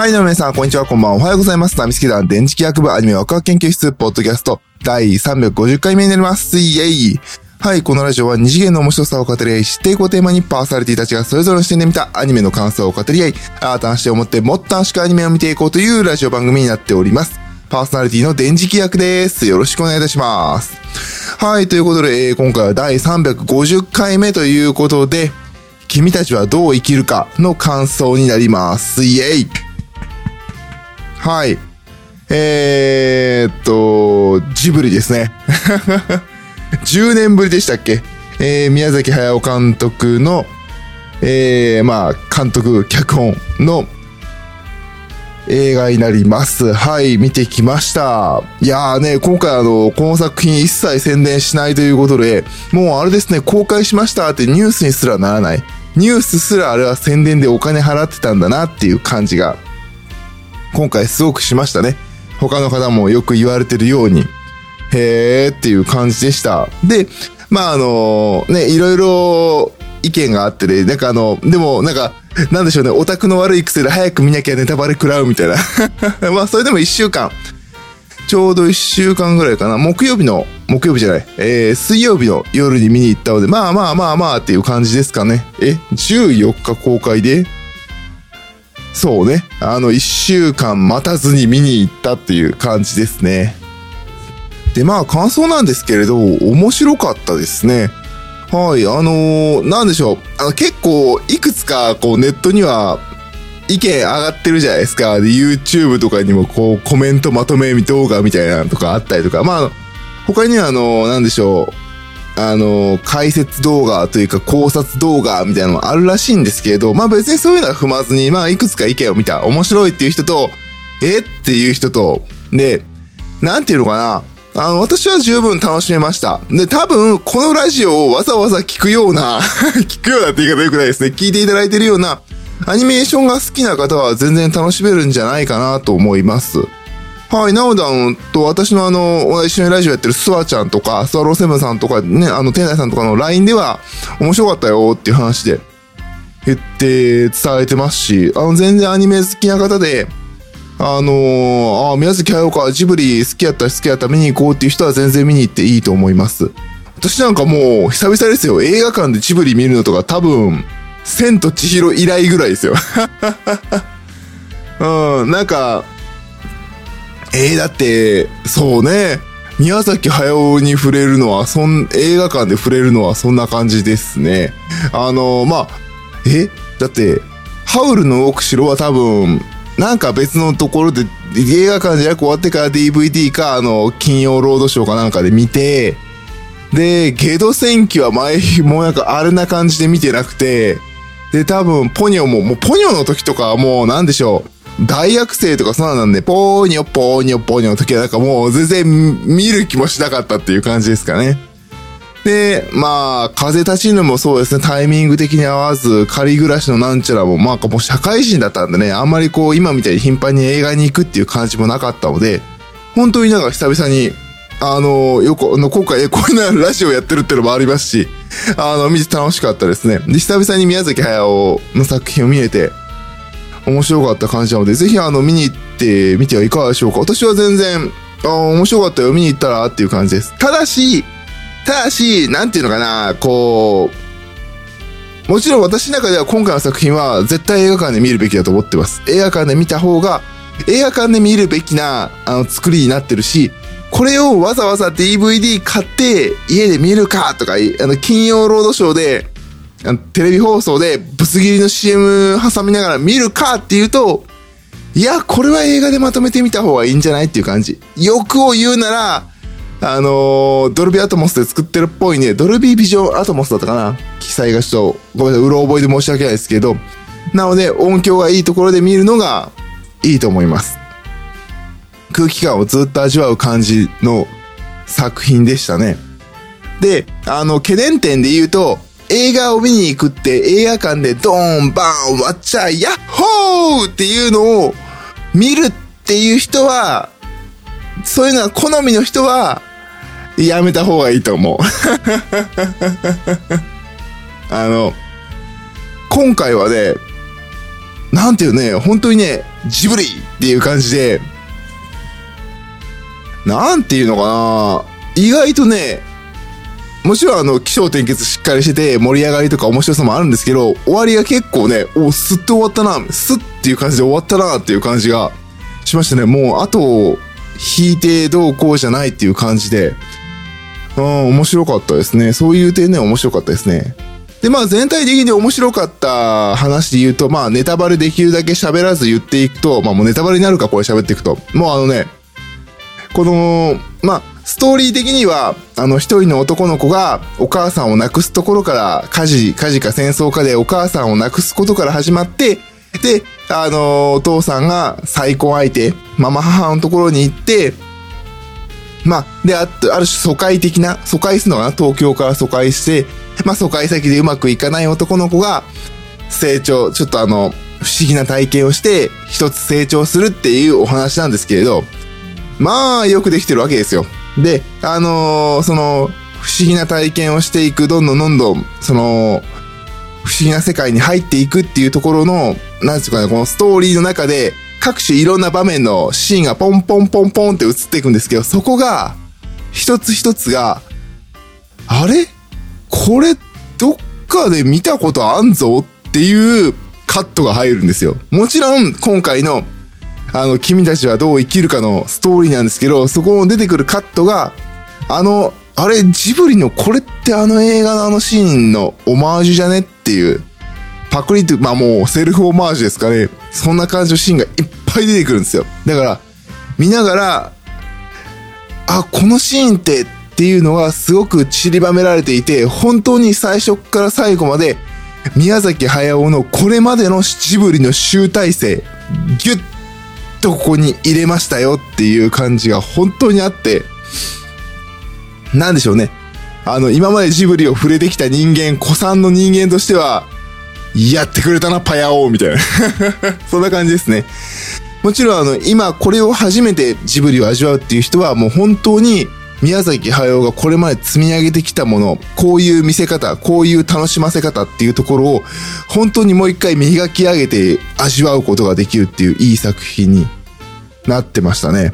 はい、どうも皆さん、こんにちは、こんばんは。おはようございます。ナミスケ団電磁気学部アニメワクワク研究室、ポッドキャスト、第350回目になります。イェイはい、このラジオは二次元の面白さを語り合い、知っていこうテーマにパーソナリティたちがそれぞれの視点で見たアニメの感想を語り合い、新たな視点を持ってもっと楽しくアニメを見ていこうというラジオ番組になっております。パーソナリティの電磁気役です。よろしくお願いいたします。はい、ということで、えー今回は第350回目ということで、君たちはどう生きるかの感想になります。イェイはい。えー、っと、ジブリですね。10年ぶりでしたっけ？えー、宮崎駿監督の、えー、まあ、監督、脚本の映画になります。はい、見てきました。いやーね、今回あの、この作品一切宣伝しないということで、もうあれですね、公開しましたってニュースにすらならない。ニュースすらあれは宣伝でお金払ってたんだなっていう感じが、今回すごくしましたね。他の方もよく言われてるように、へーっていう感じでした。で、まああの、ね、いろいろ意見があってね、なんかあの、でもなんか、なんでしょうね、オタクの悪い癖で早く見なきゃネタバレ食らうみたいな。まあそれでも一週間、ちょうど一週間ぐらいかな、木曜日の、木曜日じゃない、えー、水曜日の夜に見に行ったので、まあまあまあまあっていう感じですかね。え、14日公開でそうね。あの、一週間待たずに見に行ったっていう感じですね。で、まあ、感想なんですけれど、面白かったですね。はい、あのーなんでしょう。あの、結構、いくつか、こう、ネットには、意見上がってるじゃないですか。で、YouTube とかにも、こう、コメントまとめ動画みたいなのとかあったりとか。まあ、他には、あのーなんでしょう。あの、解説動画というか考察動画みたいなのもあるらしいんですけれど、まあ別にそういうのは踏まずに、まあいくつか意見を見た。面白いっていう人と、えっていう人と、で、なんていうのかな。あの、私は十分楽しめました。で、多分、このラジオをわざわざ聞くような、聞くようなって言い方良くないですね。聞いていただいてるような、アニメーションが好きな方は全然楽しめるんじゃないかなと思います。はい、なおだんと私のあの、一緒にラジオやってるスワちゃんとか、スワローセブンさんとかね、あの、天内さんとかの LINE では、面白かったよっていう話で、言って伝えてますし、あの、全然アニメ好きな方で、あのー、あ宮崎駿か、ジブリ好きやったら好きやったら見に行こうっていう人は全然見に行っていいと思います。私なんかもう、久々ですよ。映画館でジブリ見るのとか多分、千と千尋以来ぐらいですよ。うん、なんか、えー、だって、そうね。宮崎駿に触れるのは、そん、映画館で触れるのはそんな感じですね。あの、まあ、え？だって、ハウルの動く城は多分、なんか別のところで、映画館じゃなく終わってから DVD か、あの、金曜ロードショーかなんかで見て、で、ゲド戦記は前、もうなんかあれな感じで見てなくて、で、多分、ポニョも、もうポニョの時とかはもう、なんでしょう。大学生とかそんなんで、ポーニョ、ポーニョ、ポーニョの時はなんかもう全然見る気もしなかったっていう感じですかね。で、まあ、風立ちぬもそうですね、タイミング的に合わず、仮暮らしのなんちゃらも、まあ、もう社会人だったんでね、あんまりこう、今みたいに頻繁に映画に行くっていう感じもなかったので、本当になんか久々に、あの、よく、の、今回、こういうのラジオやってるっていうのもありますし、あの、見て楽しかったですね。で、久々に宮崎駿の作品を見れて、面白かった感じなので、ぜひあの、見に行ってみてはいかがでしょうか。私は全然、あ面白かったよ、見に行ったらっていう感じです。ただし、ただし、なんていうのかな、こう、もちろん私の中では今回の作品は絶対映画館で見るべきだと思ってます。映画館で見た方が、映画館で見るべきな、あの、作りになってるし、これをわざわざ DVD 買って家で見るかとか、あの、金曜ロードショーで、テレビ放送でぶつ切りの CM 挟みながら見るかっていうと、いや、これは映画でまとめてみた方がいいんじゃないっていう感じ。欲を言うなら、あのードルビーアトモスで作ってるっぽいね、ドルビービジョンアトモスだったかな記載がちょっと、ごめんなさい、うろ覚えで申し訳ないですけど、なので音響がいいところで見るのがいいと思います。空気感をずっと味わう感じの作品でしたね。で、あの、懸念点で言うと、映画を見に行くって映画館でドーン、バーン、わっちゃい、ヤッホーっていうのを見るっていう人は、そういうのが好みの人は、やめた方がいいと思う。あの、今回はね、なんていうね、本当にね、ジブリっていう感じで、なんていうのかな意外とね、もちろんあの、気象転結しっかりしてて、盛り上がりとか面白さもあるんですけど、終わりが結構ね、お、すって終わったな、すっていう感じで終わったなっていう感じがしましたね。もう、あと、引いてどうこうじゃないっていう感じで、うん、面白かったですね。そういう点で面白かったですね。で、まあ全体的に面白かった話で言うと、まあネタバレできるだけ喋らず言っていくと、まあもうネタバレになるかこれ喋っていくと。もうあのね、この、まあ、ストーリー的には、あの、一人の男の子がお母さんを亡くすところから、火事、火事か戦争かでお母さんを亡くすことから始まって、で、あの、お父さんが再婚相手、ママ母のところに行って、まあ、で、あ、ある種疎開的な、疎開するのかな東京から疎開して、まあ、疎開先でうまくいかない男の子が、成長、ちょっとあの、不思議な体験をして、一つ成長するっていうお話なんですけれど、まあ、よくできてるわけですよ。で、あのー、その、不思議な体験をしていく、どんどんどんどん、その、不思議な世界に入っていくっていうところの、なんですかね、このストーリーの中で、各種いろんな場面のシーンがポンポンポンポンって映っていくんですけど、そこが、一つ一つが、あれ？これ、どっかで見たことあんぞっていうカットが入るんですよ。もちろん、今回のあの、君たちはどう生きるかのストーリーなんですけど、そこの出てくるカットが、あの、あれ、ジブリのこれってあの映画のあのシーンのオマージュじゃねっていう、パクリって、まあもうセルフオマージュですかね。そんな感じのシーンがいっぱい出てくるんですよ。だから、見ながら、あ、このシーンってっていうのがすごく散りばめられていて、本当に最初から最後まで宮崎駿のこれまでのジブリの集大成、ギュッとここに入れましたよっていう感じが本当にあって、なんでしょうね。あの、今までジブリを触れてきた人間、古参の人間としては、やってくれたな、パヤオみたいな。そんな感じですね。もちろん、あの、今これを初めてジブリを味わうっていう人は、もう本当に宮崎駿がこれまで積み上げてきたもの、こういう見せ方、こういう楽しませ方っていうところを、本当にもう一回磨き上げて味わうことができるっていういい作品になってましたね。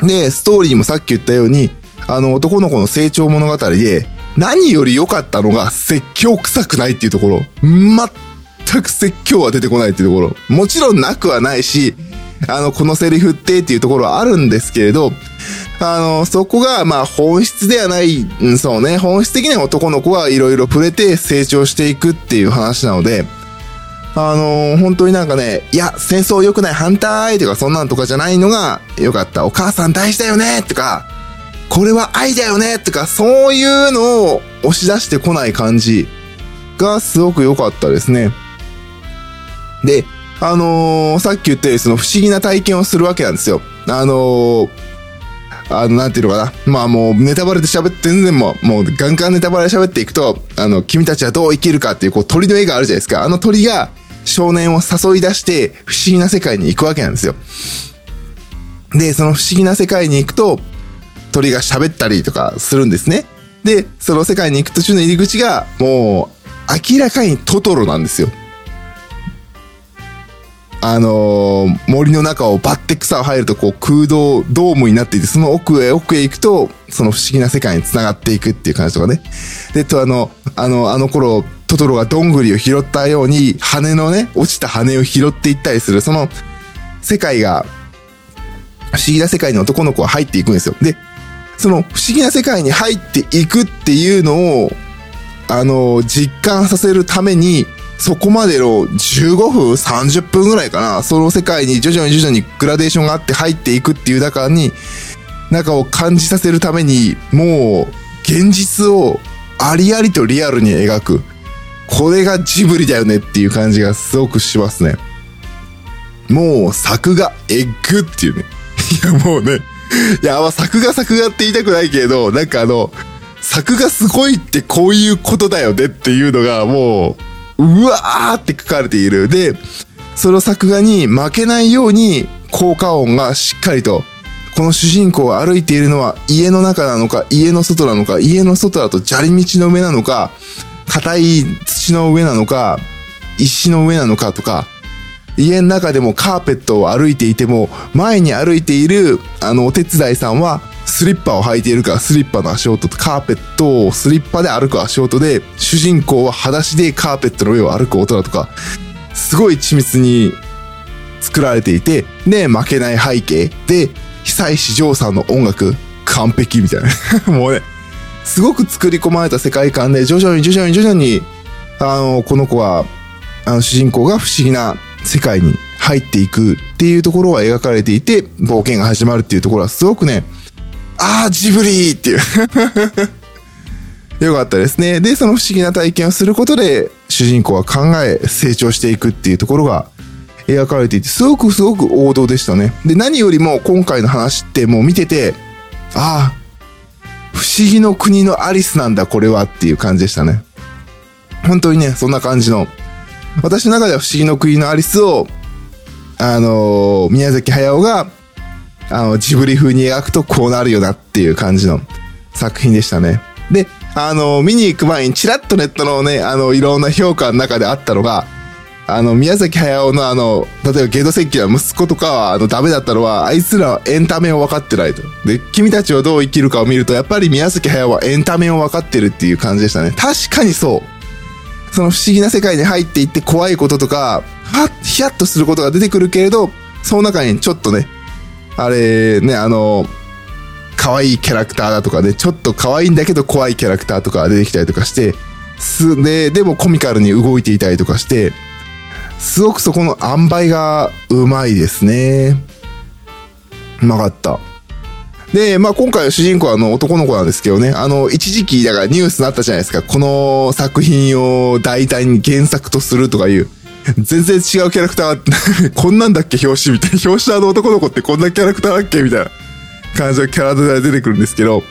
で、ストーリーもさっき言ったように、あの男の子の成長物語で、何より良かったのが説教臭くないっていうところ。全く説教は出てこないっていうところ。もちろんなくはないし、あの、このセリフってっていうところはあるんですけれど、あの、そこが、まあ、本質ではない、うん、そうね、本質的には男の子はいろいろ触れて成長していくっていう話なので、あの本当になんかね、いや、戦争良くない反対とかそんなんとかじゃないのが良かった。お母さん大事だよねとか、これは愛だよねとか、そういうのを押し出してこない感じがすごく良かったですね。で、あのー、さっき言ったようにその不思議な体験をするわけなんですよ。あのーあの、なんていうのかな。まあもうネタバレで喋って、全然もう、もうガンガンネタバレで喋っていくと、あの、君たちはどう生きるかっていう、こう鳥の絵があるじゃないですか。あの鳥が少年を誘い出して不思議な世界に行くわけなんですよ。で、その不思議な世界に行くと、鳥が喋ったりとかするんですね。で、その世界に行く途中の入り口が、もう、明らかにトトロなんですよ。あのー、森の中をバッて草を入るとこう空洞、ドームになっていて、その奥へ奥へ行くと、その不思議な世界に繋がっていくっていう感じとかね。で、とあの、あの、あの頃、トトロがどんぐりを拾ったように、羽のね、落ちた羽を拾っていったりする、その世界が、不思議な世界に男の子は入っていくんですよ。で、その不思議な世界に入っていくっていうのを、あの、実感させるために、そこまでの15分、30分ぐらいかな、その世界に徐々に徐々にグラデーションがあって入っていくっていう中に、中を感じさせるために、もう、現実をありありとリアルに描く。これがジブリだよねっていう感じがすごくしますね。もう、作画、エッグっていうね。いや、もうね、いや、まあ、作画作画って言いたくないけど、なんかあの、作画すごいってこういうことだよねっていうのがもう、うわーって書かれている。で、その作画に負けないように効果音がしっかりと、この主人公が歩いているのは家の中なのか、家の外なのか、家の外だと砂利道の上なのか、硬い土の上なのか、石の上なのかとか、家の中でもカーペットを歩いていても、前に歩いている、あの、お手伝いさんは、スリッパを履いているから、スリッパの足音とカーペットをスリッパで歩く足音で、主人公は裸足でカーペットの上を歩く音だとか、すごい緻密に作られていて、で、負けない背景で、久石譲さんの音楽、完璧みたいな。もうね、すごく作り込まれた世界観で、徐々に徐々に徐々に、あの、この子は、あの、主人公が不思議な世界に入っていくっていうところは描かれていて、冒険が始まるっていうところはすごくね、ああ、ジブリーっていう よかったですね。で、その不思議な体験をすることで、主人公は考え、成長していくっていうところが描かれていて、すごくすごく王道でしたね。で、何よりも今回の話ってもう見てて、ああ、不思議の国のアリスなんだ、これはっていう感じでしたね。本当にね、そんな感じの。私の中では不思議の国のアリスを、あのー、宮崎駿が、あの、ジブリ風に描くとこうなるよなっていう感じの作品でしたね。で、あの、見に行く前にチラッとネットのね、あの、いろんな評価の中であったのが、あの、宮崎駿のあの、例えばゲド石器は息子とかは、あの、ダメだったのは、あいつらはエンタメを分かってないと。で、君たちはどう生きるかを見ると、やっぱり宮崎駿はエンタメを分かってるっていう感じでしたね。確かにそう。その不思議な世界に入っていって怖いこととか、はっ、ヒヤッとすることが出てくるけれど、その中にちょっとね、あれ、ね、あの、可愛いキャラクターだとかね、ちょっと可愛いんだけど怖いキャラクターとか出てきたりとかして、す、で、でもコミカルに動いていたりとかして、すごくそこの塩梅がうまいですね。うまかった。で、まあ今回の主人公はあの男の子なんですけどね、あの、一時期だからニュースになったじゃないですか。この作品を大体に原作とするとかいう。全然違うキャラクター、こんなんだっけ？表紙みたいな。表紙のあの男の子ってこんなキャラクターだっけ？みたいな感じのキャラデザが出てくるんですけど、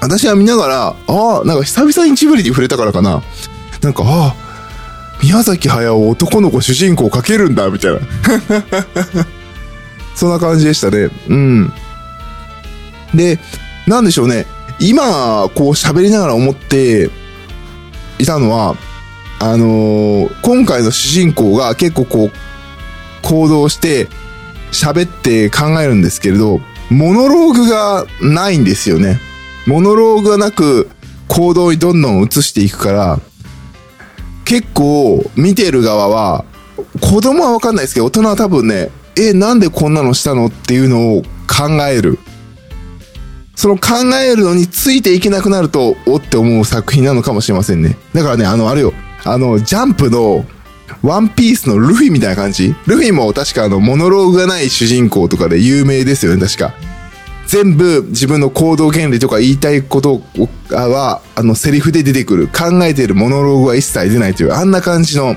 私は見ながら、ああ、なんか久々にジブリに触れたからかな。なんか、ああ、宮崎駿男の子主人公描けるんだ、みたいな。そんな感じでしたね。うん。で、なんでしょうね。今、こう喋りながら思っていたのは、あのー、今回の主人公が結構こう、行動して喋って考えるんですけれど、モノローグがないんですよね。モノローグがなく行動にどんどん移していくから、結構見てる側は、子供はわかんないですけど、大人は多分ね、え、なんでこんなのしたのっていうのを考える。その考えるのについていけなくなると、おって思う作品なのかもしれませんね。だからね、あの、あれよ、あの、ジャンプの、ワンピースのルフィみたいな感じ？ルフィも確かあの、モノローグがない主人公とかで有名ですよね、確か。全部自分の行動原理とか言いたいことは、あの、セリフで出てくる。考えているモノローグは一切出ないという、あんな感じの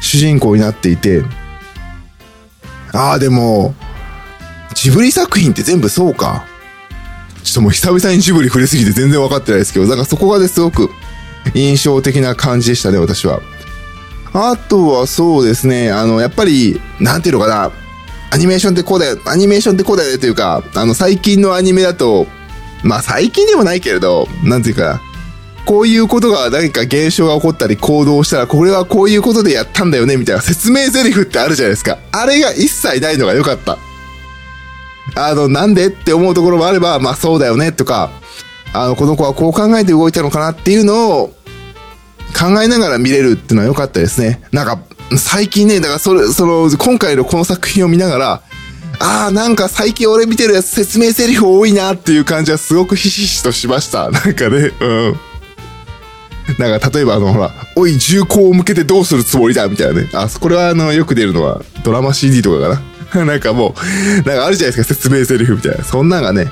主人公になっていて、ああ、でも、ジブリ作品って全部そうか。ちょっともう久々にジブリ触れすぎて全然分かってないですけど、だからそこがですごく印象的な感じでしたね、私は。あとはそうですね、あの、やっぱり、なんていうのかな、アニメーションってこうだよ、アニメーションってこうだよねというか、あの、最近のアニメだと、まあ最近でもないけれど、なんていうか、こういうことが何か現象が起こったり行動したら、これはこういうことでやったんだよね、みたいな説明台詞ってあるじゃないですか。あれが一切ないのが良かった。あの、なんでって思うところもあれば、まあそうだよね、とか、あの、この子はこう考えて動いたのかなっていうのを考えながら見れるっていうのは良かったですね。なんか、最近ね、だからそれ、その、今回のこの作品を見ながら、ああ、なんか最近俺見てるやつ説明台詞多いなっていう感じはすごくひしひしとしました。なんかね、うん。なんか例えばあの、ほら、おい、銃口を向けてどうするつもりだみたいなね。あ、これはあの、よく出るのはドラマ CD とかかな。なんかもう、なんかあるじゃないですか、説明台詞みたいな。そんなんがね、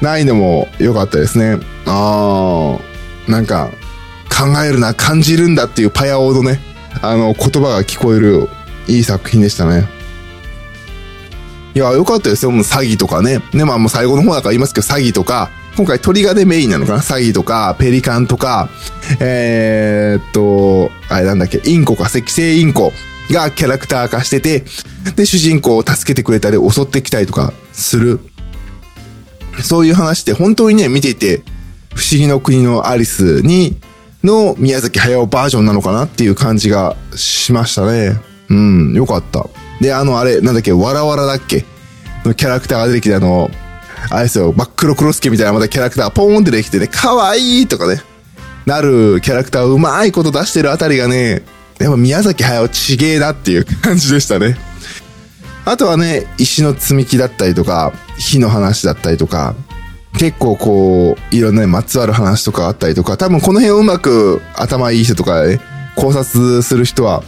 ないのも良かったですね。ああ、なんか、考えるな、感じるんだっていうパヤオードね。あの、言葉が聞こえる、いい作品でしたね。いや、よかったですよ。もう詐欺とかね。ね、まあもう最後の方だから言いますけど、詐欺とか、今回鳥がでメインなのかな詐欺とか、ペリカンとか、えー、っと、あれなんだっけ、インコか、赤星インコがキャラクター化してて、で、主人公を助けてくれたり、襲ってきたりとかする。そういう話って本当にね、見ていて、不思議の国のアリスにの宮崎駿バージョンなのかなっていう感じがしましたね。うん、よかった。で、あの、あれ、なんだっけ、わらわらだっけ？のキャラクターが出てきて、あの、あれですよ、真っ黒クロスケみたいなまたキャラクターがポーンって出てきてね、かわいいとかね、なるキャラクターをうまいこと出してるあたりがね、やっぱ宮崎駿ちげえなっていう感じでしたね。あとはね、石の積み木だったりとか、火の話だったりとか、結構こう、いろんなね、まつわる話とかあったりとか、多分この辺をうまく頭いい人とかね、考察する人は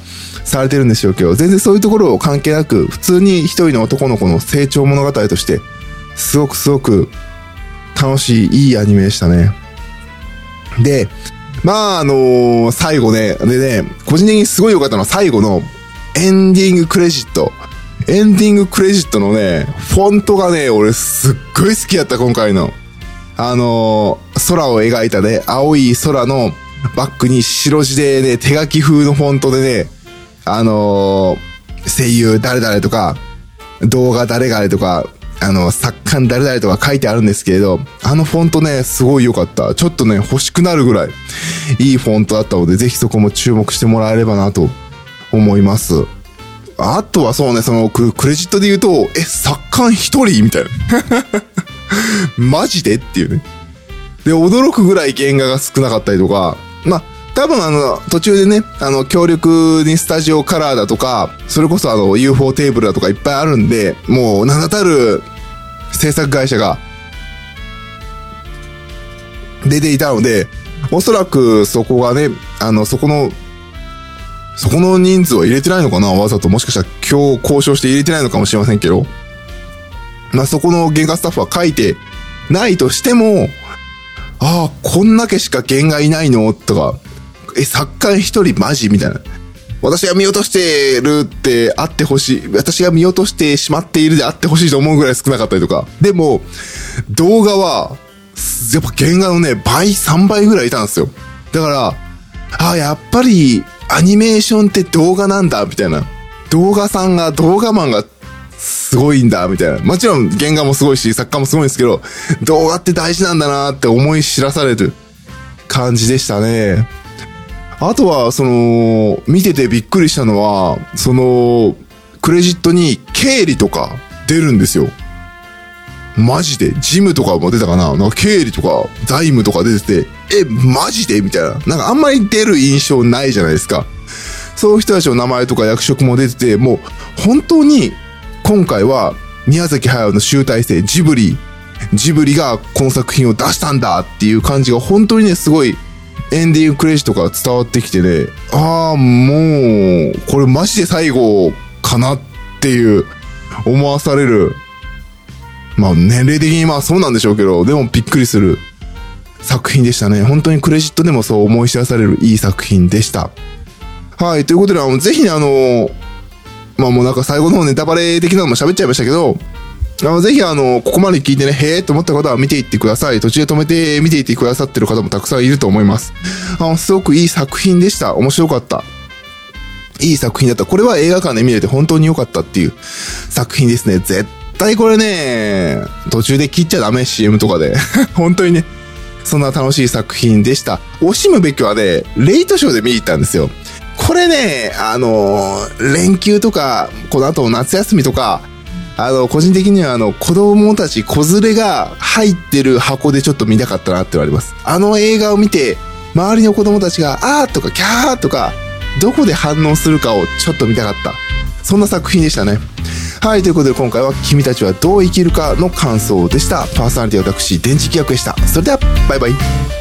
されてるんでしょうけど、全然そういうところを関係なく、普通に一人の男の子の成長物語として、すごくすごく楽しい、いいアニメでしたね。で、まああのー最後ね、でね、個人的にすごい良かったのは最後のエンディングクレジット。エンディングクレジットのね、フォントがね、俺すっごい好きやった、今回の。あのー空を描いたね、青い空のバックに白地でね、手書き風のフォントでね、あのー声優誰々とか、動画誰々とか、あの、作家誰々とか書いてあるんですけれど、あのフォントね、すごい良かった。ちょっとね、欲しくなるぐらい、いいフォントだったので、ぜひそこも注目してもらえればなと思います。あとはそうね、そのククレジットで言うと、え、作家一人？みたいな。マジでっていうね。で、驚くぐらい原画が少なかったりとか、まあ、多分あの、途中でね、あの、協力にスタジオカラーだとか、それこそあの、UFO テーブルだとかいっぱいあるんで、もう名だたる制作会社が出ていたので、おそらくそこがね、あの、そこの、そこの人数は入れてないのかな？わざと。もしかしたら今日交渉して入れてないのかもしれませんけど。まあ、そこの原画スタッフは書いてないとしても、ああ、こんだけしか原画いないの？とか、え、作家一人マジ？みたいな。私が見落としてるってあってほしい。私が見落としてしまっているであってほしいと思うぐらい少なかったりとか。でも、動画は、やっぱ原画のね、倍、3倍ぐらいいたんですよ。だから、ああ、やっぱり、アニメーションって動画なんだ、みたいな。動画さんが、動画マンがすごいんだ、みたいな。もちろん原画もすごいし、作家もすごいんですけど、動画って大事なんだなって思い知らされる感じでしたね。あとは、その、見ててびっくりしたのは、その、クレジットに経理とか出るんですよ。マジでジムとかも出たかな？なんか経理とか財務とか出てて、え、マジで？みたいな。なんかあんまり出る印象ないじゃないですか。そういう人たちの名前とか役職も出てて、もう本当に今回は宮崎駿の集大成、ジブリ、ジブリがこの作品を出したんだっていう感じが本当にね、すごいエンディングクレジットから伝わってきてね、ああ、もう、これマジで最後かなっていう思わされる。まあ年齢的にまあそうなんでしょうけど、でもびっくりする作品でしたね。本当にクレジットでもそう思い知らされるいい作品でした。はい、ということで、あの、ぜひね、あの、まあもうなんか最後の方ネタバレ的なのも喋っちゃいましたけど、あの、ぜひあの、ここまで聞いてね、へえと思った方は見ていってください。途中で止めて見ていってくださってる方もたくさんいると思います。あの、すごくいい作品でした。面白かった。いい作品だった。これは映画館で見れて本当に良かったっていう作品ですね。絶対これね、途中で切っちゃダメ、CM とかで。本当にね、そんな楽しい作品でした。惜しむべきはね、レイトショーで見に行ったんですよ。これね、あの連休とか、この後夏休みとか、あの、個人的にはあの、子供たち、子連れが入ってる箱でちょっと見たかったなってのあります。あの映画を見て、周りの子供たちが、あーとか、キャーとか、どこで反応するかをちょっと見たかった。そんな作品でしたね。はい、ということで今回は君たちはどう生きるかの感想でした。パーソナリティは私、電磁気役でした。それでは、バイバイ。